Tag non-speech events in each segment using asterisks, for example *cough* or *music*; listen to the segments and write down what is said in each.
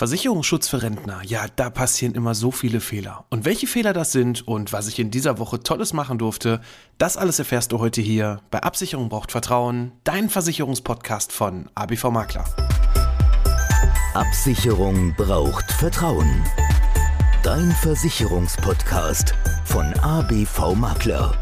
Versicherungsschutz für Rentner, ja, da passieren immer so viele Fehler. Und welche Fehler das sind und was ich in dieser Woche Tolles machen durfte, das alles erfährst du heute hier bei Absicherung braucht Vertrauen, dein Versicherungspodcast von ABV Makler. Absicherung braucht Vertrauen. Dein Versicherungspodcast von ABV Makler.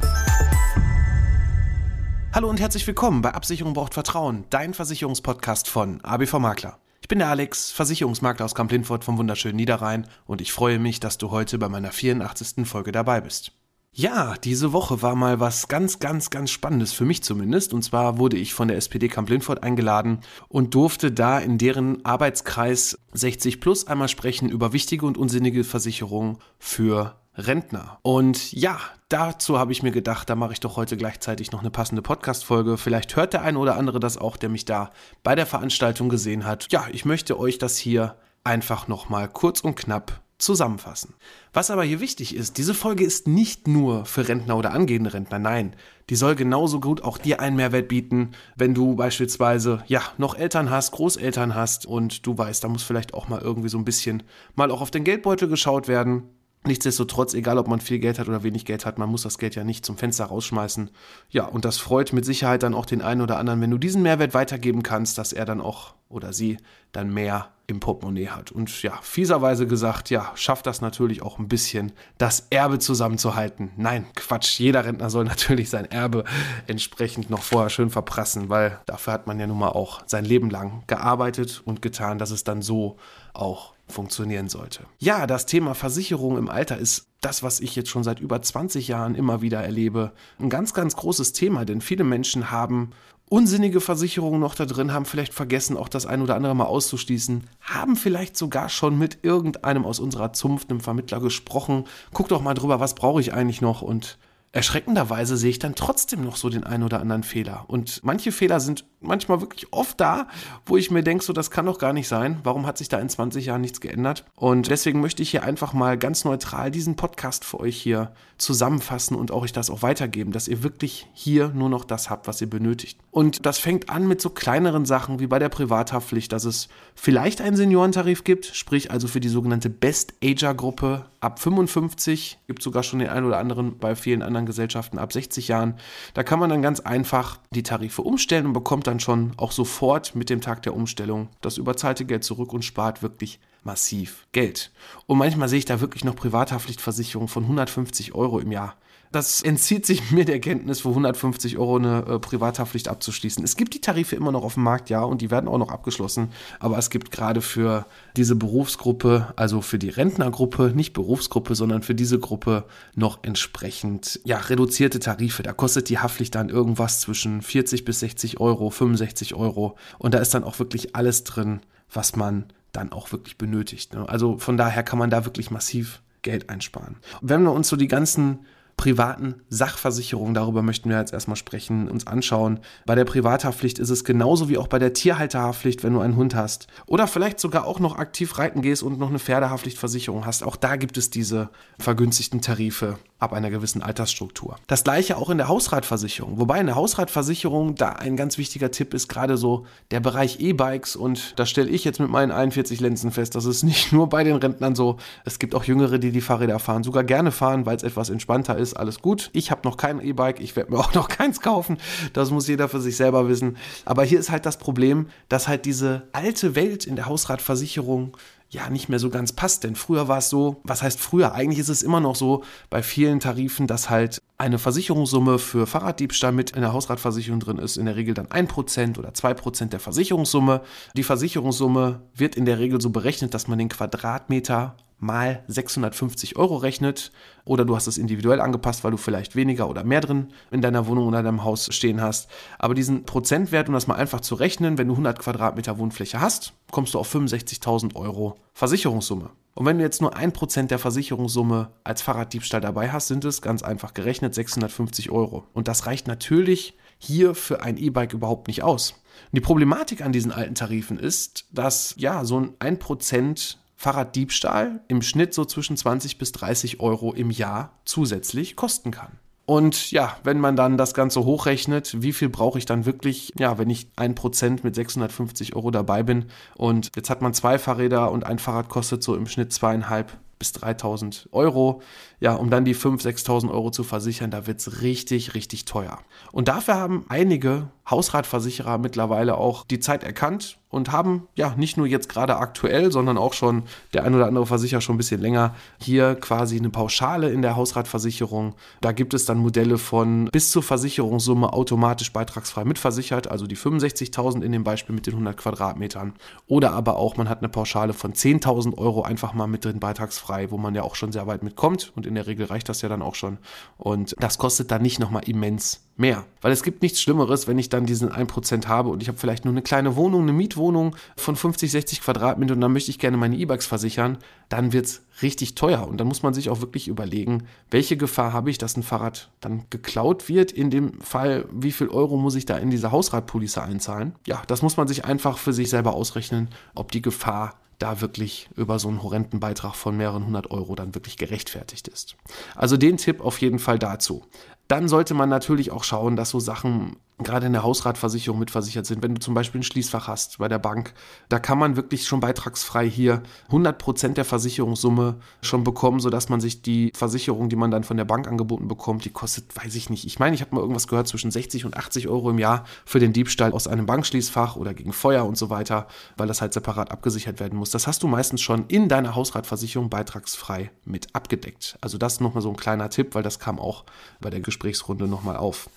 Hallo und herzlich willkommen bei Absicherung braucht Vertrauen, dein Versicherungspodcast von ABV Makler. Ich bin der Alex, Versicherungsmakler aus Kamp-Lindfort vom wunderschönen Niederrhein und ich freue mich, dass du heute bei meiner 84. Folge dabei bist. Ja, diese Woche war mal was ganz, ganz, ganz Spannendes für mich zumindest. Und zwar wurde ich von der SPD Kamp-Lindfort eingeladen und durfte da in deren Arbeitskreis 60 Plus einmal sprechen über wichtige und unsinnige Versicherungen für Rentner. Und ja, dazu habe ich mir gedacht, da mache ich doch heute gleichzeitig noch eine passende Podcast-Folge. Vielleicht hört der eine oder andere das auch, der mich da bei der Veranstaltung gesehen hat. Ja, ich möchte euch das hier einfach nochmal kurz und knapp zusammenfassen. Was aber hier wichtig ist, diese Folge ist nicht nur für Rentner oder angehende Rentner, nein, die soll genauso gut auch dir einen Mehrwert bieten, wenn du beispielsweise ja noch Eltern hast, Großeltern hast und du weißt, da muss vielleicht auch mal irgendwie so ein bisschen mal auch auf den Geldbeutel geschaut werden Nichtsdestotrotz, egal ob man viel Geld hat oder wenig Geld hat, man muss das Geld ja nicht zum Fenster rausschmeißen. Ja, und das freut mit Sicherheit dann auch den einen oder anderen, wenn du diesen Mehrwert weitergeben kannst, dass er dann auch oder sie dann mehr im Portemonnaie hat. Und ja, fieserweise gesagt, ja, schafft das natürlich auch ein bisschen, das Erbe zusammenzuhalten. Nein, Quatsch, jeder Rentner soll *laughs* natürlich sein Erbe entsprechend noch vorher schön verprassen, weil dafür hat man ja nun mal auch sein Leben lang gearbeitet und getan, dass es dann so auch funktionieren sollte. Ja, das Thema Versicherung im Alter ist das, was ich jetzt schon seit über 20 Jahren immer wieder erlebe. Ein ganz, ganz großes Thema, denn viele Menschen haben unsinnige Versicherungen noch da drin, haben vielleicht vergessen, auch das ein oder andere mal auszuschließen, haben vielleicht sogar schon mit irgendeinem aus unserer Zunft, einem Vermittler gesprochen. Guck doch mal drüber, was brauche ich eigentlich noch und erschreckenderweise sehe ich dann trotzdem noch so den einen oder anderen Fehler. Und manche Fehler sind manchmal wirklich oft da, wo ich mir denke, so das kann doch gar nicht sein. Warum hat sich da in 20 Jahren nichts geändert? Und deswegen möchte ich hier einfach mal ganz neutral diesen Podcast für euch hier zusammenfassen und auch euch das auch weitergeben, dass ihr wirklich hier nur noch das habt, was ihr benötigt. Und das fängt an mit so kleineren Sachen wie bei der Privathaftpflicht, dass es vielleicht einen Seniorentarif gibt, sprich also für die sogenannte Best Ager Gruppe ab 55, gibt sogar schon den einen oder anderen bei vielen anderen Gesellschaften ab 60 Jahren. Da kann man dann ganz einfach die Tarife umstellen und bekommt dann schon auch sofort mit dem Tag der Umstellung das überzahlte Geld zurück und spart wirklich massiv Geld. Und manchmal sehe ich da wirklich noch Privathaftpflichtversicherungen von 150 Euro im Jahr. Das entzieht sich mir der Kenntnis, für 150 Euro eine äh, Privathaftpflicht abzuschließen. Es gibt die Tarife immer noch auf dem Markt, ja, und die werden auch noch abgeschlossen. Aber es gibt gerade für diese Berufsgruppe, also für die Rentnergruppe, nicht Berufsgruppe, sondern für diese Gruppe noch entsprechend, ja, reduzierte Tarife. Da kostet die Haftpflicht dann irgendwas zwischen 40 bis 60 Euro, 65 Euro. Und da ist dann auch wirklich alles drin, was man dann auch wirklich benötigt. Ne? Also von daher kann man da wirklich massiv Geld einsparen. Wenn wir uns so die ganzen privaten Sachversicherung, darüber möchten wir jetzt erstmal sprechen, uns anschauen. Bei der Privathaftpflicht ist es genauso wie auch bei der Tierhalterhaftpflicht, wenn du einen Hund hast. Oder vielleicht sogar auch noch aktiv reiten gehst und noch eine Pferdehaftpflichtversicherung hast. Auch da gibt es diese vergünstigten Tarife ab einer gewissen Altersstruktur. Das gleiche auch in der Hausratversicherung. Wobei in der Hausratversicherung da ein ganz wichtiger Tipp ist gerade so der Bereich E-Bikes und da stelle ich jetzt mit meinen 41 Lenzen fest, dass es *laughs* nicht nur bei den Rentnern so, es gibt auch Jüngere, die die Fahrräder fahren, sogar gerne fahren, weil es etwas entspannter ist, alles gut. Ich habe noch kein E-Bike, ich werde mir *laughs* auch noch keins kaufen, das muss jeder für sich selber wissen. Aber hier ist halt das Problem, dass halt diese alte Welt in der Hausratversicherung ja nicht mehr so ganz passt. Denn früher war es so, was heißt früher? Eigentlich ist es immer noch so bei vielen Tarifen, dass halt eine Versicherungssumme für Fahrraddiebstahl mit in der Hausratversicherung drin ist, in der Regel dann 1% oder 2% der Versicherungssumme. Die Versicherungssumme wird in der Regel so berechnet, dass man den Quadratmeter mal 650 Euro rechnet oder du hast es individuell angepasst, weil du vielleicht weniger oder mehr drin in deiner Wohnung oder deinem Haus stehen hast. Aber diesen Prozentwert, um das mal einfach zu rechnen, wenn du 100 Quadratmeter Wohnfläche hast, kommst du auf 65.000 Euro Versicherungssumme. Und wenn du jetzt nur 1% der Versicherungssumme als Fahrraddiebstahl dabei hast, sind es ganz einfach gerechnet 650 Euro. Und das reicht natürlich hier für ein E-Bike überhaupt nicht aus. Und die Problematik an diesen alten Tarifen ist, dass ja so ein 1% Fahrraddiebstahl im Schnitt so zwischen 20 bis 30 Euro im Jahr zusätzlich kosten kann. Und ja, wenn man dann das Ganze hochrechnet, wie viel brauche ich dann wirklich, ja, wenn ich ein Prozent mit 650 Euro dabei bin und jetzt hat man zwei Fahrräder und ein Fahrrad kostet so im Schnitt zweieinhalb bis 3000 Euro. Ja, um dann die 5.000, 6.000 Euro zu versichern, da wird es richtig, richtig teuer. Und dafür haben einige Hausratversicherer mittlerweile auch die Zeit erkannt und haben ja nicht nur jetzt gerade aktuell, sondern auch schon der ein oder andere Versicherer schon ein bisschen länger hier quasi eine Pauschale in der Hausratversicherung. Da gibt es dann Modelle von bis zur Versicherungssumme automatisch beitragsfrei mitversichert, also die 65.000 in dem Beispiel mit den 100 Quadratmetern. Oder aber auch man hat eine Pauschale von 10.000 Euro einfach mal mit drin beitragsfrei, wo man ja auch schon sehr weit mitkommt und in der Regel reicht das ja dann auch schon. Und das kostet dann nicht nochmal immens mehr. Weil es gibt nichts Schlimmeres, wenn ich dann diesen 1% habe und ich habe vielleicht nur eine kleine Wohnung, eine Mietwohnung von 50, 60 Quadratmeter und dann möchte ich gerne meine E-Bikes versichern, dann wird es richtig teuer. Und dann muss man sich auch wirklich überlegen, welche Gefahr habe ich, dass ein Fahrrad dann geklaut wird. In dem Fall, wie viel Euro muss ich da in diese Hausratpolice einzahlen? Ja, das muss man sich einfach für sich selber ausrechnen, ob die Gefahr da wirklich über so einen horrenden Beitrag von mehreren hundert Euro dann wirklich gerechtfertigt ist. Also den Tipp auf jeden Fall dazu. Dann sollte man natürlich auch schauen, dass so Sachen gerade in der Hausratversicherung mitversichert sind. Wenn du zum Beispiel ein Schließfach hast bei der Bank, da kann man wirklich schon beitragsfrei hier 100 Prozent der Versicherungssumme schon bekommen, sodass man sich die Versicherung, die man dann von der Bank angeboten bekommt, die kostet, weiß ich nicht. Ich meine, ich habe mal irgendwas gehört zwischen 60 und 80 Euro im Jahr für den Diebstahl aus einem Bankschließfach oder gegen Feuer und so weiter, weil das halt separat abgesichert werden muss. Das hast du meistens schon in deiner Hausratversicherung beitragsfrei mit abgedeckt. Also das nochmal so ein kleiner Tipp, weil das kam auch bei der Gesprächsrunde nochmal auf.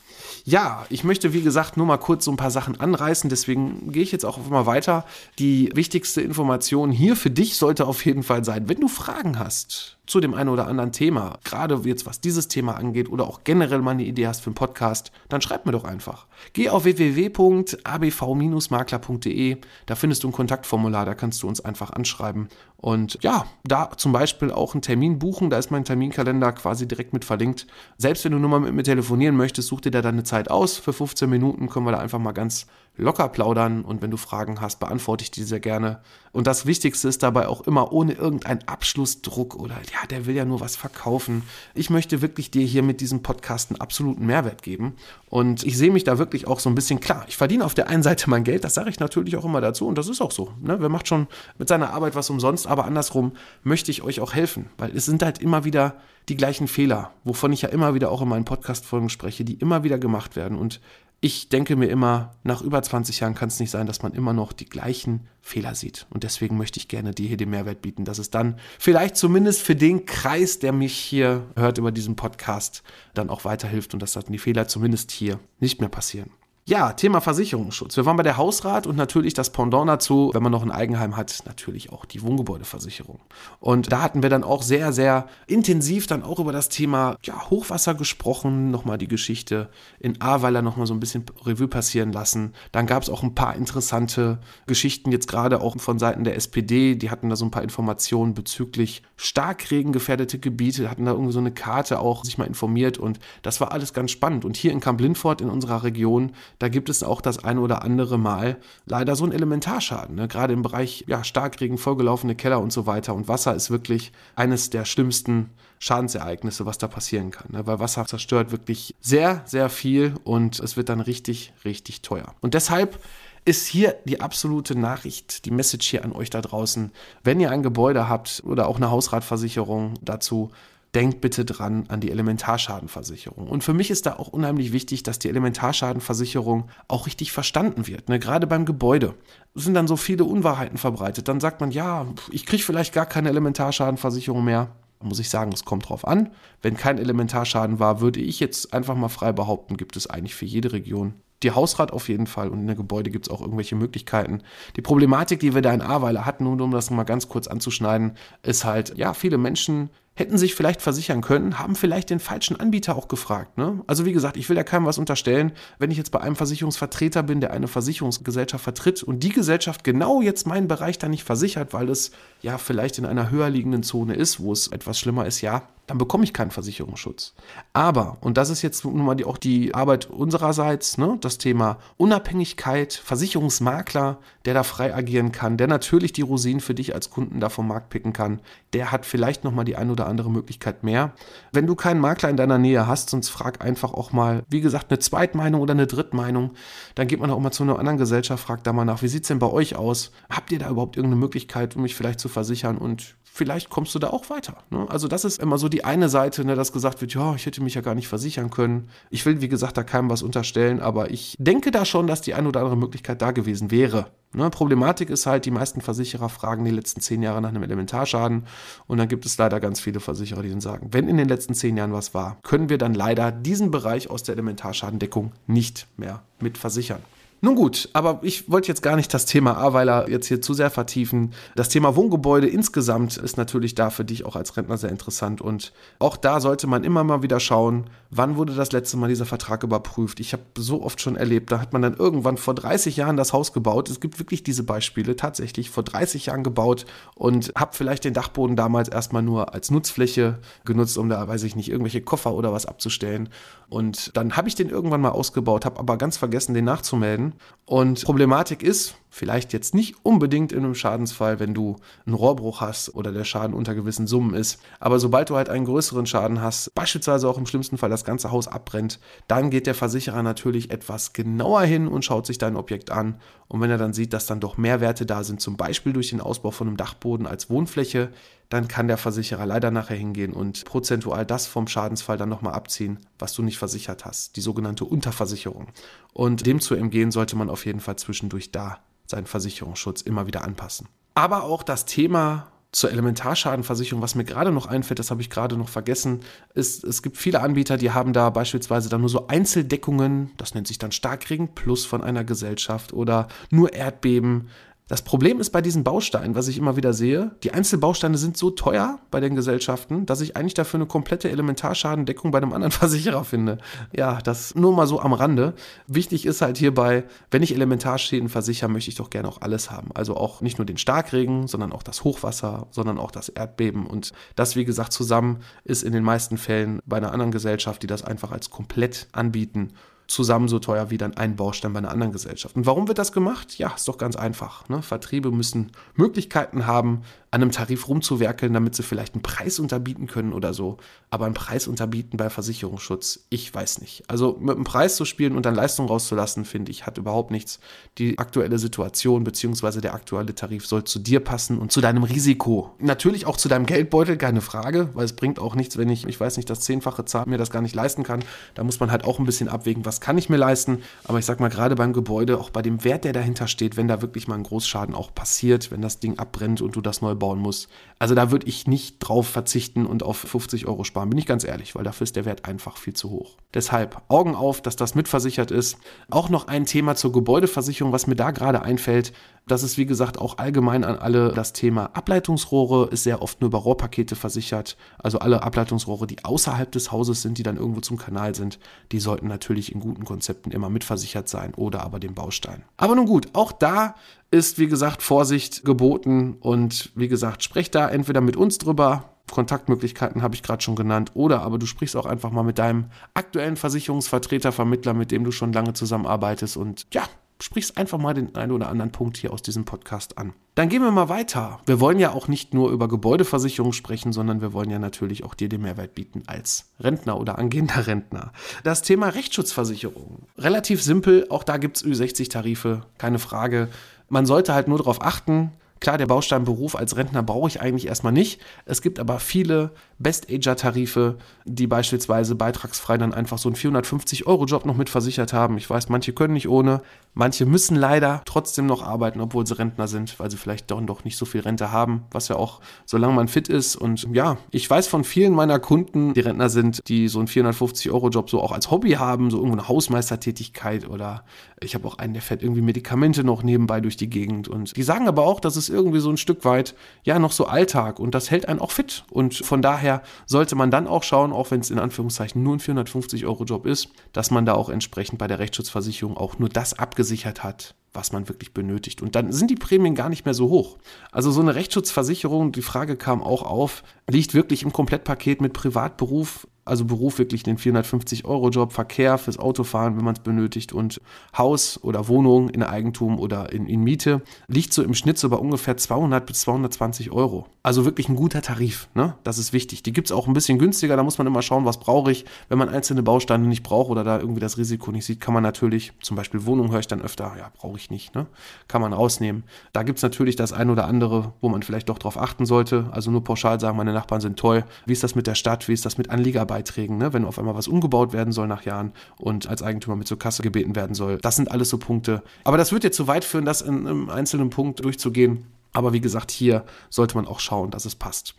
Ja, ich möchte wie gesagt nur mal kurz so ein paar Sachen anreißen, deswegen gehe ich jetzt auch mal weiter. Die wichtigste Information hier für dich sollte auf jeden Fall sein, wenn du Fragen hast zu dem einen oder anderen Thema, gerade jetzt was dieses Thema angeht oder auch generell mal eine Idee hast für einen Podcast, dann schreib mir doch einfach. Geh auf www.abv-makler.de, da findest du ein Kontaktformular, da kannst du uns einfach anschreiben und ja, da zum Beispiel auch einen Termin buchen, da ist mein Terminkalender quasi direkt mit verlinkt. Selbst wenn du nur mal mit mir telefonieren möchtest, such dir da deine Zeit aus. Für 15 Minuten können wir da einfach mal ganz locker plaudern und wenn du Fragen hast, beantworte ich die sehr gerne. Und das Wichtigste ist dabei auch immer ohne irgendeinen Abschlussdruck oder ja, der will ja nur was verkaufen. Ich möchte wirklich dir hier mit diesem Podcast einen absoluten Mehrwert geben und ich sehe mich da wirklich auch so ein bisschen klar. Ich verdiene auf der einen Seite mein Geld, das sage ich natürlich auch immer dazu und das ist auch so. Ne? Wer macht schon mit seiner Arbeit was umsonst, aber andersrum möchte ich euch auch helfen, weil es sind halt immer wieder die gleichen Fehler, wovon ich ja immer wieder auch in meinen Podcast-Folgen spreche, die immer wieder gemacht werden und ich denke mir immer, nach über 20 Jahren kann es nicht sein, dass man immer noch die gleichen Fehler sieht. Und deswegen möchte ich gerne dir hier den Mehrwert bieten, dass es dann vielleicht zumindest für den Kreis, der mich hier hört über diesen Podcast, dann auch weiterhilft und dass dann die Fehler zumindest hier nicht mehr passieren. Ja, Thema Versicherungsschutz. Wir waren bei der Hausrat und natürlich das Pendant dazu, wenn man noch ein Eigenheim hat, natürlich auch die Wohngebäudeversicherung. Und da hatten wir dann auch sehr, sehr intensiv dann auch über das Thema ja, Hochwasser gesprochen, nochmal die Geschichte in Ahrweiler nochmal so ein bisschen Revue passieren lassen. Dann gab es auch ein paar interessante Geschichten, jetzt gerade auch von Seiten der SPD, die hatten da so ein paar Informationen bezüglich starkregengefährdete Gebiete, hatten da irgendwie so eine Karte auch sich mal informiert und das war alles ganz spannend. Und hier in Kamp-Lindfort in unserer Region da gibt es auch das ein oder andere Mal leider so einen Elementarschaden. Ne? Gerade im Bereich ja, Starkregen, vollgelaufene Keller und so weiter. Und Wasser ist wirklich eines der schlimmsten Schadensereignisse, was da passieren kann. Ne? Weil Wasser zerstört wirklich sehr, sehr viel und es wird dann richtig, richtig teuer. Und deshalb ist hier die absolute Nachricht, die Message hier an euch da draußen. Wenn ihr ein Gebäude habt oder auch eine Hausratversicherung dazu, denkt bitte dran an die Elementarschadenversicherung. Und für mich ist da auch unheimlich wichtig, dass die Elementarschadenversicherung auch richtig verstanden wird. Ne? Gerade beim Gebäude sind dann so viele Unwahrheiten verbreitet. Dann sagt man, ja, ich kriege vielleicht gar keine Elementarschadenversicherung mehr. Muss ich sagen, es kommt drauf an. Wenn kein Elementarschaden war, würde ich jetzt einfach mal frei behaupten, gibt es eigentlich für jede Region die Hausrat auf jeden Fall und in der Gebäude gibt es auch irgendwelche Möglichkeiten. Die Problematik, die wir da in Ahrweiler hatten, nur um das mal ganz kurz anzuschneiden, ist halt, ja, viele Menschen hätten sich vielleicht versichern können, haben vielleicht den falschen Anbieter auch gefragt. Ne? Also wie gesagt, ich will ja keinem was unterstellen, wenn ich jetzt bei einem Versicherungsvertreter bin, der eine Versicherungsgesellschaft vertritt und die Gesellschaft genau jetzt meinen Bereich da nicht versichert, weil es ja vielleicht in einer höher liegenden Zone ist, wo es etwas schlimmer ist, ja, dann bekomme ich keinen Versicherungsschutz. Aber, und das ist jetzt nun mal die, auch die Arbeit unsererseits, ne, das Thema Unabhängigkeit, Versicherungsmakler, der da frei agieren kann, der natürlich die Rosinen für dich als Kunden da vom Markt picken kann, der hat vielleicht nochmal die ein oder andere Möglichkeit mehr. Wenn du keinen Makler in deiner Nähe hast, sonst frag einfach auch mal, wie gesagt, eine Zweitmeinung oder eine Drittmeinung. Dann geht man auch mal zu einer anderen Gesellschaft, fragt da mal nach, wie sieht es denn bei euch aus? Habt ihr da überhaupt irgendeine Möglichkeit, um mich vielleicht zu versichern? Und vielleicht kommst du da auch weiter. Ne? Also das ist immer so die eine Seite, ne, dass gesagt wird, ja, ich hätte mich ja gar nicht versichern können. Ich will, wie gesagt, da keinem was unterstellen, aber ich denke da schon, dass die eine oder andere Möglichkeit da gewesen wäre. Ne? Problematik ist halt, die meisten Versicherer fragen die letzten zehn Jahre nach einem Elementarschaden und dann gibt es leider ganz viele Versicherer, die dann sagen, wenn in den letzten zehn Jahren was war, können wir dann leider diesen Bereich aus der Elementarschadendeckung nicht mehr mit versichern. Nun gut, aber ich wollte jetzt gar nicht das Thema Aweiler jetzt hier zu sehr vertiefen. Das Thema Wohngebäude insgesamt ist natürlich da für dich auch als Rentner sehr interessant und auch da sollte man immer mal wieder schauen, wann wurde das letzte Mal dieser Vertrag überprüft. Ich habe so oft schon erlebt, da hat man dann irgendwann vor 30 Jahren das Haus gebaut. Es gibt wirklich diese Beispiele, tatsächlich vor 30 Jahren gebaut und habe vielleicht den Dachboden damals erstmal nur als Nutzfläche genutzt, um da, weiß ich nicht, irgendwelche Koffer oder was abzustellen. Und dann habe ich den irgendwann mal ausgebaut, habe aber ganz vergessen, den nachzumelden. Und Problematik ist, vielleicht jetzt nicht unbedingt in einem Schadensfall, wenn du einen Rohrbruch hast oder der Schaden unter gewissen Summen ist. Aber sobald du halt einen größeren Schaden hast, beispielsweise auch im schlimmsten Fall das ganze Haus abbrennt, dann geht der Versicherer natürlich etwas genauer hin und schaut sich dein Objekt an. Und wenn er dann sieht, dass dann doch Mehrwerte da sind, zum Beispiel durch den Ausbau von einem Dachboden als Wohnfläche, dann kann der Versicherer leider nachher hingehen und prozentual das vom Schadensfall dann nochmal abziehen, was du nicht versichert hast. Die sogenannte Unterversicherung. Und dem zu entgehen sollte man auf jeden Fall zwischendurch da seinen Versicherungsschutz immer wieder anpassen. Aber auch das Thema zur Elementarschadenversicherung, was mir gerade noch einfällt, das habe ich gerade noch vergessen, ist, es gibt viele Anbieter, die haben da beispielsweise dann nur so Einzeldeckungen, das nennt sich dann Starkregen plus von einer Gesellschaft oder nur Erdbeben, das Problem ist bei diesen Bausteinen, was ich immer wieder sehe, die Einzelbausteine sind so teuer bei den Gesellschaften, dass ich eigentlich dafür eine komplette Elementarschadendeckung bei einem anderen *laughs* Versicherer finde. Ja, das nur mal so am Rande. Wichtig ist halt hierbei, wenn ich Elementarschäden versichere, möchte ich doch gerne auch alles haben. Also auch nicht nur den Starkregen, sondern auch das Hochwasser, sondern auch das Erdbeben. Und das, wie gesagt, zusammen ist in den meisten Fällen bei einer anderen Gesellschaft, die das einfach als komplett anbieten, zusammen so teuer wie dann ein Baustein bei einer anderen Gesellschaft. Und warum wird das gemacht? Ja, ist doch ganz einfach. Ne? Vertriebe müssen Möglichkeiten haben, an einem Tarif rumzuwerkeln, damit sie vielleicht einen Preis unterbieten können oder so. Aber einen Preis unterbieten bei Versicherungsschutz, ich weiß nicht. Also mit einem Preis zu spielen und dann Leistung rauszulassen, finde ich, hat überhaupt nichts. Die aktuelle Situation bzw. der aktuelle Tarif soll zu dir passen und zu deinem Risiko. Natürlich auch zu deinem Geldbeutel, keine Frage, weil es bringt auch nichts, wenn ich, ich weiß nicht, das Zehnfache zahle, mir das gar nicht leisten kann. Da muss man halt auch ein bisschen abwägen, was kann ich mir leisten. Aber ich sag mal, gerade beim Gebäude, auch bei dem Wert, der dahinter steht, wenn da wirklich mal ein Großschaden auch passiert, wenn das Ding abbrennt und du das neu bauen musst. Also da würde ich nicht drauf verzichten und auf 50 Euro sparen, bin ich ganz ehrlich, weil dafür ist der Wert einfach viel zu hoch. Deshalb Augen auf, dass das mitversichert ist. Auch noch ein Thema zur Gebäudeversicherung, was mir da gerade einfällt. Das ist wie gesagt auch allgemein an alle das Thema Ableitungsrohre ist sehr oft nur über Rohrpakete versichert. Also alle Ableitungsrohre, die außerhalb des Hauses sind, die dann irgendwo zum Kanal sind, die sollten natürlich in guten Konzepten immer mitversichert sein oder aber den Baustein. Aber nun gut, auch da ist wie gesagt Vorsicht geboten und wie gesagt, sprecht da entweder mit uns drüber, Kontaktmöglichkeiten habe ich gerade schon genannt. Oder aber du sprichst auch einfach mal mit deinem aktuellen Versicherungsvertreter, Vermittler, mit dem du schon lange zusammenarbeitest und ja, sprichst einfach mal den einen oder anderen Punkt hier aus diesem Podcast an. Dann gehen wir mal weiter. Wir wollen ja auch nicht nur über Gebäudeversicherung sprechen, sondern wir wollen ja natürlich auch dir den Mehrwert bieten als Rentner oder angehender *laughs* Rentner. Das Thema Rechtsschutzversicherung. Relativ simpel, auch da gibt es Ü60-Tarife, keine Frage. Man sollte halt nur darauf achten, Klar, der Bausteinberuf als Rentner brauche ich eigentlich erstmal nicht. Es gibt aber viele Best-Ager-Tarife, die beispielsweise beitragsfrei dann einfach so einen 450-Euro-Job noch mit versichert haben. Ich weiß, manche können nicht ohne. Manche müssen leider trotzdem noch arbeiten, obwohl sie Rentner sind, weil sie vielleicht doch, doch nicht so viel Rente haben, was ja auch, solange man fit ist. Und ja, ich weiß von vielen meiner Kunden, die Rentner sind, die so einen 450-Euro-Job so auch als Hobby haben, so irgendwo eine Hausmeistertätigkeit oder ich habe auch einen, der fährt irgendwie Medikamente noch nebenbei durch die Gegend. Und die sagen aber auch, dass es irgendwie so ein Stück weit ja noch so Alltag und das hält einen auch fit. Und von daher sollte man dann auch schauen, auch wenn es in Anführungszeichen nur ein 450 Euro Job ist, dass man da auch entsprechend bei der Rechtsschutzversicherung auch nur das abgesichert hat, was man wirklich benötigt. Und dann sind die Prämien gar nicht mehr so hoch. Also so eine Rechtsschutzversicherung, die Frage kam auch auf, liegt wirklich im Komplettpaket mit Privatberuf also Beruf wirklich den 450-Euro-Job, Verkehr fürs Autofahren, wenn man es benötigt und Haus oder Wohnung in Eigentum oder in, in, Miete, liegt so im Schnitt so bei ungefähr 200 bis 220 Euro. Also wirklich ein guter Tarif, ne? das ist wichtig. Die gibt es auch ein bisschen günstiger, da muss man immer schauen, was brauche ich. Wenn man einzelne Bausteine nicht braucht oder da irgendwie das Risiko nicht sieht, kann man natürlich, zum Beispiel Wohnung höre ich dann öfter, ja, brauche ich nicht, ne? kann man rausnehmen. Da gibt es natürlich das ein oder andere, wo man vielleicht doch drauf achten sollte. Also nur pauschal sagen, meine Nachbarn sind toll. Wie ist das mit der Stadt? Wie ist das mit Anliegerbeiträgen? Beiträgen, ne? wenn auf einmal was umgebaut werden soll nach Jahren und als Eigentümer mit zur Kasse gebeten werden soll. Das sind alles so Punkte. Aber das wird jetzt zu weit führen, das in einem einzelnen Punkt durchzugehen. Aber wie gesagt, hier sollte man auch schauen, dass es passt.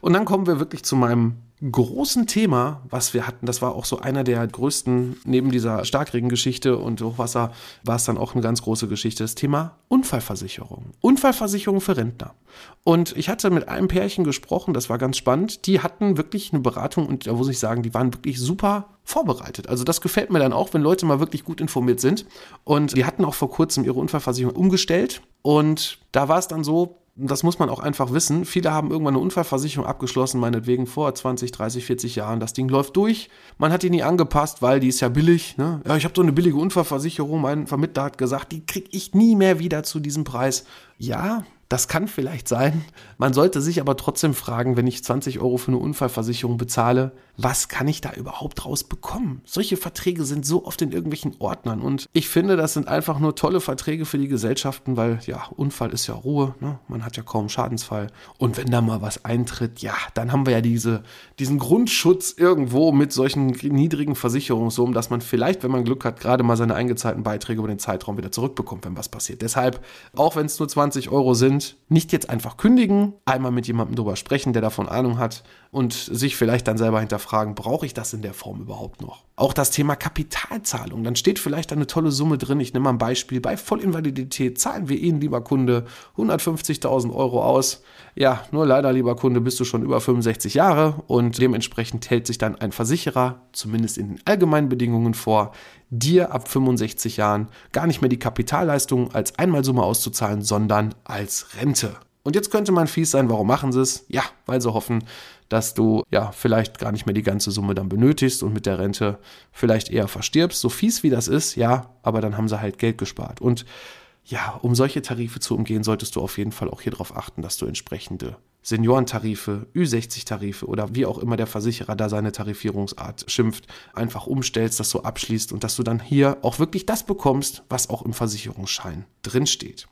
Und dann kommen wir wirklich zu meinem großen Thema, was wir hatten. Das war auch so einer der größten, neben dieser Starkregengeschichte und Hochwasser, war es dann auch eine ganz große Geschichte, das Thema Unfallversicherung. Unfallversicherung für Rentner. Und ich hatte mit einem Pärchen gesprochen, das war ganz spannend. Die hatten wirklich eine Beratung und da muss ich sagen, die waren wirklich super vorbereitet. Also das gefällt mir dann auch, wenn Leute mal wirklich gut informiert sind. Und die hatten auch vor kurzem ihre Unfallversicherung umgestellt. Und da war es dann so, das muss man auch einfach wissen. Viele haben irgendwann eine Unfallversicherung abgeschlossen, meinetwegen vor 20, 30, 40 Jahren. Das Ding läuft durch. Man hat die nie angepasst, weil die ist ja billig. Ne? Ja, ich habe so eine billige Unfallversicherung. Mein Vermittler hat gesagt, die kriege ich nie mehr wieder zu diesem Preis. Ja, das kann vielleicht sein. Man sollte sich aber trotzdem fragen, wenn ich 20 Euro für eine Unfallversicherung bezahle, was kann ich da überhaupt rausbekommen? Solche Verträge sind so oft in irgendwelchen Ordnern und ich finde, das sind einfach nur tolle Verträge für die Gesellschaften, weil ja, Unfall ist ja Ruhe, ne? man hat ja kaum Schadensfall und wenn da mal was eintritt, ja, dann haben wir ja diese, diesen Grundschutz irgendwo mit solchen niedrigen Versicherungssummen, dass man vielleicht, wenn man Glück hat, gerade mal seine eingezahlten Beiträge über den Zeitraum wieder zurückbekommt, wenn was passiert. Deshalb, auch wenn es nur 20 Euro sind, nicht jetzt einfach kündigen, einmal mit jemandem drüber sprechen, der davon Ahnung hat und sich vielleicht dann selber hinterfragen, brauche ich das in der Form überhaupt noch? Auch das Thema Kapitalzahlung. Dann steht vielleicht eine tolle Summe drin. Ich nehme mal ein Beispiel. Bei Vollinvalidität zahlen wir Ihnen, lieber Kunde, 150.000 Euro aus. Ja, nur leider, lieber Kunde, bist du schon über 65 Jahre und dementsprechend hält sich dann ein Versicherer, zumindest in den allgemeinen Bedingungen vor, dir ab 65 Jahren gar nicht mehr die Kapitalleistung als Einmalsumme auszuzahlen, sondern als Rente. Und jetzt könnte man fies sein, warum machen sie es? Ja, weil sie hoffen, dass du ja vielleicht gar nicht mehr die ganze Summe dann benötigst und mit der Rente vielleicht eher verstirbst. So fies wie das ist, ja, aber dann haben sie halt Geld gespart. Und ja, um solche Tarife zu umgehen, solltest du auf jeden Fall auch hier darauf achten, dass du entsprechende Seniorentarife, Ü60-Tarife oder wie auch immer der Versicherer da seine Tarifierungsart schimpft, einfach umstellst, das so abschließt und dass du dann hier auch wirklich das bekommst, was auch im Versicherungsschein drinsteht.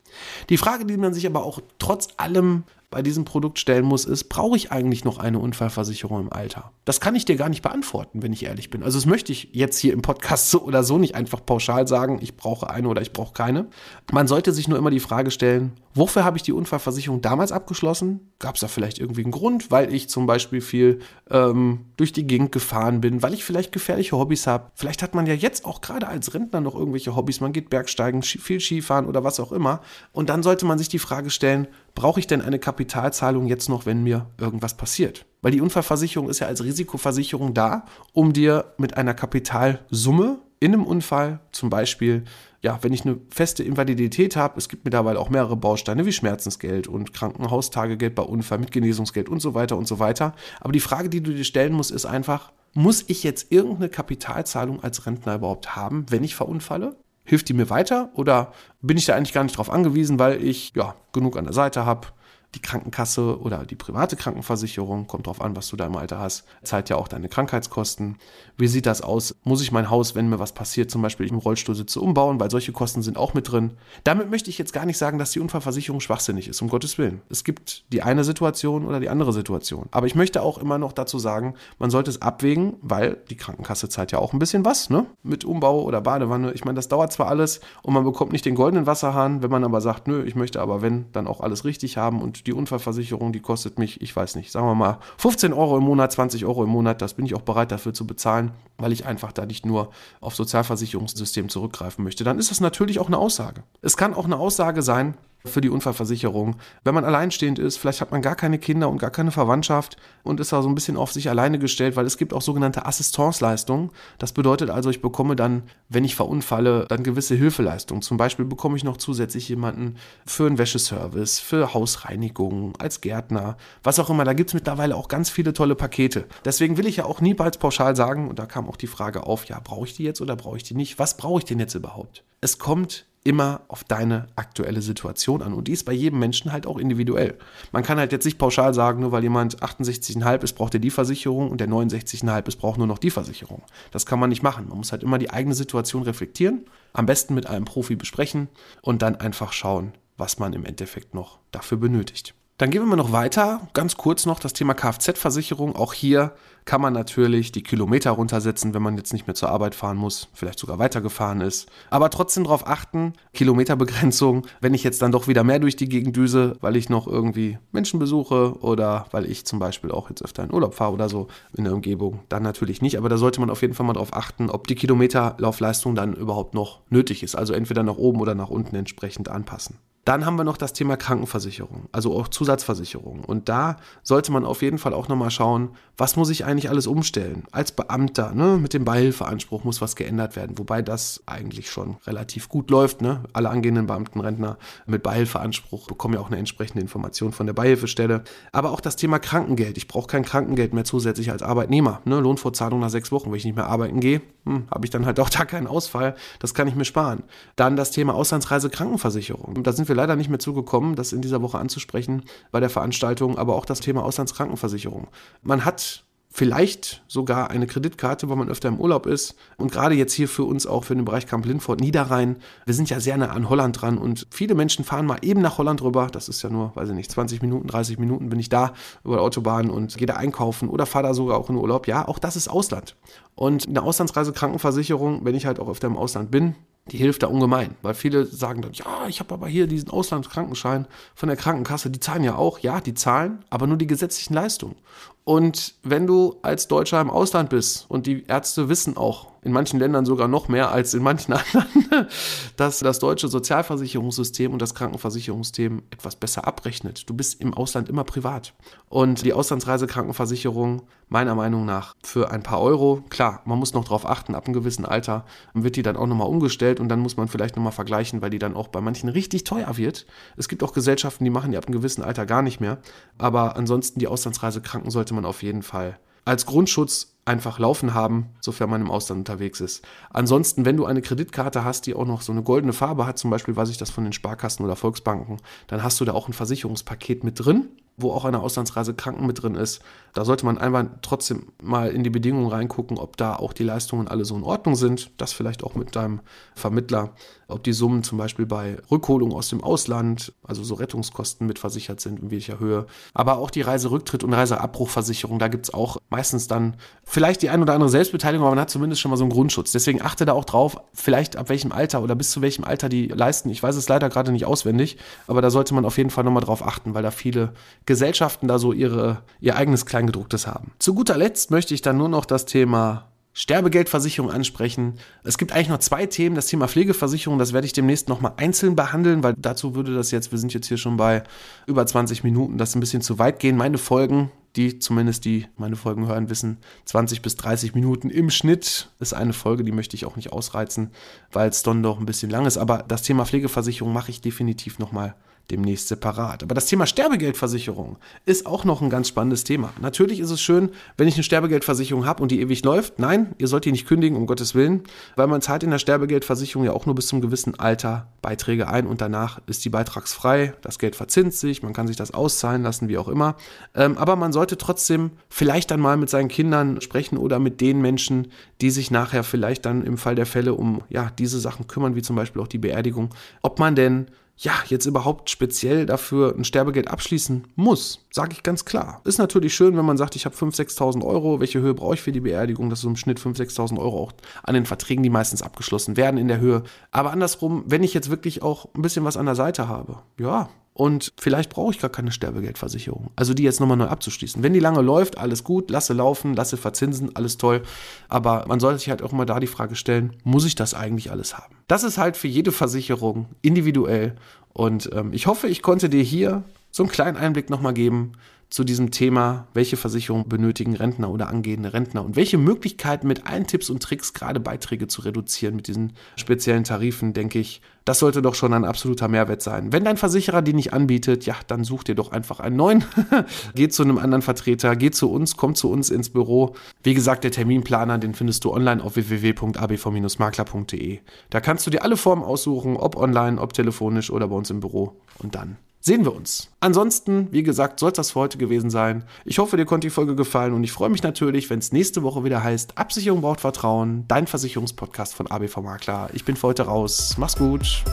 Die Frage, die man sich aber auch trotz allem bei diesem Produkt stellen muss, ist, brauche ich eigentlich noch eine Unfallversicherung im Alter? Das kann ich dir gar nicht beantworten, wenn ich ehrlich bin. Also das möchte ich jetzt hier im Podcast *laughs* so oder so nicht einfach pauschal sagen, ich brauche eine oder ich brauche keine. Man sollte sich nur immer die Frage stellen, wofür habe ich die Unfallversicherung damals abgeschlossen? Gab es da vielleicht irgendwie einen Grund, weil ich zum Beispiel viel ähm, durch die Gegend gefahren bin, weil ich vielleicht gefährliche Hobbys habe? Vielleicht hat man ja jetzt auch gerade als Rentner noch irgendwelche Hobbys, man geht Bergsteigen, viel Skifahren oder was auch immer. Und dann sollte man sich die Frage stellen, brauche ich denn eine Kapitalzahlung jetzt noch, wenn mir irgendwas passiert? Weil die Unfallversicherung ist ja als Risikoversicherung da, um dir mit einer Kapitalsumme in einem Unfall, zum Beispiel, ja, wenn ich eine feste Invalidität habe, es gibt mittlerweile auch mehrere Bausteine wie Schmerzensgeld und Krankenhaustagegeld bei Unfall mit Genesungsgeld und so weiter und so weiter. Aber die Frage, die du dir stellen musst, ist einfach, muss ich jetzt irgendeine Kapitalzahlung als Rentner überhaupt haben, wenn ich verunfalle? Hilft die mir weiter oder bin ich da eigentlich gar nicht drauf angewiesen, weil ich ja genug an der Seite habe? Die Krankenkasse oder die private Krankenversicherung, kommt drauf an, was du da im Alter hast, zahlt ja auch deine Krankheitskosten. Wie sieht das aus? Muss ich mein Haus, wenn mir was passiert, zum Beispiel im Rollstuhl sitze, umbauen, weil solche Kosten sind auch mit drin. Damit möchte ich jetzt gar nicht sagen, dass die Unfallversicherung schwachsinnig ist, um Gottes Willen. Es gibt die eine Situation oder die andere Situation. Aber ich möchte auch immer noch dazu sagen, man sollte es abwägen, weil die Krankenkasse zahlt ja auch ein bisschen was, ne? Mit Umbau oder Badewanne. Ich meine, das dauert zwar alles und man bekommt nicht den goldenen Wasserhahn, wenn man aber sagt, nö, ich möchte aber wenn, dann auch alles richtig haben und die Unfallversicherung, die kostet mich, ich weiß nicht, sagen wir mal 15 Euro im Monat, 20 Euro im Monat. Das bin ich auch bereit dafür zu bezahlen, weil ich einfach da nicht nur auf Sozialversicherungssystem zurückgreifen möchte. Dann ist das natürlich auch eine Aussage. Es kann auch eine Aussage sein, für die Unfallversicherung. Wenn man alleinstehend ist, vielleicht hat man gar keine Kinder und gar keine Verwandtschaft und ist da so ein bisschen auf sich alleine gestellt, weil es gibt auch sogenannte Assistanceleistungen. Das bedeutet also, ich bekomme dann, wenn ich verunfalle, dann gewisse Hilfeleistungen. Zum Beispiel bekomme ich noch zusätzlich jemanden für einen Wäscheservice, für Hausreinigung, als Gärtner, was auch immer. Da gibt es mittlerweile auch ganz viele tolle Pakete. Deswegen will ich ja auch niemals pauschal sagen, und da kam auch die Frage auf, ja, brauche ich die jetzt oder brauche ich die nicht? Was brauche ich denn jetzt überhaupt? Es kommt immer auf deine aktuelle Situation an. Und die ist bei jedem Menschen halt auch individuell. Man kann halt jetzt nicht pauschal sagen, nur weil jemand 68,5 ist, braucht er die Versicherung und der 69,5 ist, braucht nur noch die Versicherung. Das kann man nicht machen. Man muss halt immer die eigene Situation reflektieren, am besten mit einem Profi besprechen und dann einfach schauen, was man im Endeffekt noch dafür benötigt. Dann gehen wir mal noch weiter. Ganz kurz noch das Thema Kfz-Versicherung. Auch hier kann man natürlich die Kilometer runtersetzen, wenn man jetzt nicht mehr zur Arbeit fahren muss, vielleicht sogar weitergefahren ist. Aber trotzdem darauf achten, Kilometerbegrenzung, wenn ich jetzt dann doch wieder mehr durch die Gegend düse, weil ich noch irgendwie Menschen besuche oder weil ich zum Beispiel auch jetzt öfter in Urlaub fahre oder so in der Umgebung, dann natürlich nicht. Aber da sollte man auf jeden Fall mal darauf achten, ob die Kilometerlaufleistung dann überhaupt noch nötig ist. Also entweder nach oben oder nach unten entsprechend anpassen. Dann haben wir noch das Thema Krankenversicherung, also auch Zusatzversicherung. Und da sollte man auf jeden Fall auch nochmal schauen, was muss ich eigentlich alles umstellen? Als Beamter, ne, mit dem Beihilfeanspruch muss was geändert werden, wobei das eigentlich schon relativ gut läuft. Ne? Alle angehenden Beamtenrentner mit Beihilfeanspruch bekommen ja auch eine entsprechende Information von der Beihilfestelle. Aber auch das Thema Krankengeld. Ich brauche kein Krankengeld mehr zusätzlich als Arbeitnehmer. Ne? Lohnfortzahlung nach sechs Wochen, wenn ich nicht mehr arbeiten gehe, hm, habe ich dann halt auch *laughs* da keinen Ausfall. Das kann ich mir sparen. Dann das Thema Auslandsreise Krankenversicherung. Da sind wir leider nicht mehr zugekommen, das in dieser Woche anzusprechen bei der Veranstaltung, aber auch das Thema Auslandskrankenversicherung. Man hat vielleicht sogar eine Kreditkarte, weil man öfter im Urlaub ist. Und gerade jetzt hier für uns auch für den Bereich Camp Lindfort, Niederrhein, wir sind ja sehr nah an Holland dran und viele Menschen fahren mal eben nach Holland rüber. Das ist ja nur, weiß ich nicht, 20 Minuten, 30 Minuten bin ich da über der Autobahn und gehe da einkaufen oder fahre da sogar auch in Urlaub. Ja, auch das ist Ausland. Und eine Auslandsreise Krankenversicherung, wenn ich halt auch öfter im Ausland bin, die hilft da ungemein, weil viele sagen dann, ja, ich habe aber hier diesen Auslandskrankenschein von der Krankenkasse, die zahlen ja auch, ja, die zahlen, aber nur die gesetzlichen Leistungen. Und wenn du als Deutscher im Ausland bist und die Ärzte wissen auch, in manchen Ländern sogar noch mehr als in manchen *laughs* anderen, dass das deutsche Sozialversicherungssystem und das Krankenversicherungssystem etwas besser abrechnet. Du bist im Ausland immer privat. Und die Auslandsreisekrankenversicherung, meiner Meinung nach, für ein paar Euro, klar, man muss noch darauf achten, ab einem gewissen Alter wird die dann auch nochmal umgestellt und dann muss man vielleicht nochmal vergleichen, weil die dann auch bei manchen richtig teuer wird. Es gibt auch Gesellschaften, die machen die ab einem gewissen Alter gar nicht mehr. Aber ansonsten die Auslandsreisekranken sollte man auf jeden Fall als Grundschutz einfach laufen haben, sofern man im Ausland unterwegs ist. Ansonsten, wenn du eine Kreditkarte hast, die auch noch so eine goldene Farbe hat, zum Beispiel weiß ich das von den Sparkassen oder Volksbanken, dann hast du da auch ein Versicherungspaket mit drin wo auch eine Auslandsreise Kranken mit drin ist. Da sollte man einfach trotzdem mal in die Bedingungen reingucken, ob da auch die Leistungen alle so in Ordnung sind. Das vielleicht auch mit deinem Vermittler, ob die Summen zum Beispiel bei Rückholung aus dem Ausland, also so Rettungskosten mitversichert sind, in welcher Höhe. Aber auch die Reiserücktritt und Reiseabbruchversicherung, da gibt es auch meistens dann vielleicht die ein oder andere Selbstbeteiligung, aber man hat zumindest schon mal so einen Grundschutz. Deswegen achte da auch drauf, vielleicht ab welchem Alter oder bis zu welchem Alter die leisten. Ich weiß es leider gerade nicht auswendig, aber da sollte man auf jeden Fall nochmal drauf achten, weil da viele Gesellschaften da so ihre, ihr eigenes Kleingedrucktes haben. Zu guter Letzt möchte ich dann nur noch das Thema Sterbegeldversicherung ansprechen. Es gibt eigentlich noch zwei Themen. Das Thema Pflegeversicherung, das werde ich demnächst nochmal einzeln behandeln, weil dazu würde das jetzt, wir sind jetzt hier schon bei über 20 Minuten, das ein bisschen zu weit gehen. Meine Folgen, die zumindest die meine Folgen hören, wissen, 20 bis 30 Minuten im Schnitt ist eine Folge, die möchte ich auch nicht ausreizen, weil es dann doch ein bisschen lang ist. Aber das Thema Pflegeversicherung mache ich definitiv nochmal demnächst separat. Aber das Thema Sterbegeldversicherung ist auch noch ein ganz spannendes Thema. Natürlich ist es schön, wenn ich eine Sterbegeldversicherung habe und die ewig läuft. Nein, ihr sollt die nicht kündigen, um Gottes Willen, weil man zahlt in der Sterbegeldversicherung ja auch nur bis zum gewissen Alter Beiträge ein und danach ist die beitragsfrei. Das Geld verzinst sich, man kann sich das auszahlen lassen, wie auch immer. Ähm, aber man sollte trotzdem vielleicht dann mal mit seinen Kindern sprechen oder mit den Menschen, die sich nachher vielleicht dann im Fall der Fälle um ja, diese Sachen kümmern, wie zum Beispiel auch die Beerdigung, ob man denn ja, jetzt überhaupt speziell dafür ein Sterbegeld abschließen muss, sage ich ganz klar. Ist natürlich schön, wenn man sagt, ich habe 5.000, 6.000 Euro, welche Höhe brauche ich für die Beerdigung? Das ist im Schnitt 5.000, 6.000 Euro auch an den Verträgen, die meistens abgeschlossen werden in der Höhe. Aber andersrum, wenn ich jetzt wirklich auch ein bisschen was an der Seite habe, ja, und vielleicht brauche ich gar keine Sterbegeldversicherung. Also die jetzt nochmal neu abzuschließen. Wenn die lange läuft, alles gut, lasse laufen, lasse verzinsen, alles toll. Aber man sollte sich halt auch immer da die Frage stellen, muss ich das eigentlich alles haben? Das ist halt für jede Versicherung individuell Und ähm, ich hoffe, ich konnte dir hier so einen kleinen Einblick nochmal geben zu diesem Thema, welche Versicherung benötigen Rentner oder angehende Rentner und welche Möglichkeiten mit allen Tipps und Tricks, gerade Beiträge zu reduzieren mit diesen speziellen Tarifen, denke ich, das sollte doch schon ein absoluter Mehrwert sein. Wenn dein Versicherer die nicht anbietet, ja, dann such dir doch einfach einen neuen. *laughs* geh zu einem anderen Vertreter, geh zu uns, komm zu uns ins Büro. Wie gesagt, der Terminplaner, den findest du online auf www.abv-makler.de. Da kannst du dir alle Formen aussuchen, ob online, ob telefonisch oder bei uns im Büro. Und dann sehen wir uns. Ansonsten, wie gesagt, soll es das für heute gewesen sein. Ich hoffe, dir konnte die Folge gefallen und ich freue mich natürlich, wenn es nächste Woche wieder heißt, Absicherung braucht Vertrauen, dein Versicherungspodcast von ABV Makler. Ich bin für heute raus. Mach's gut.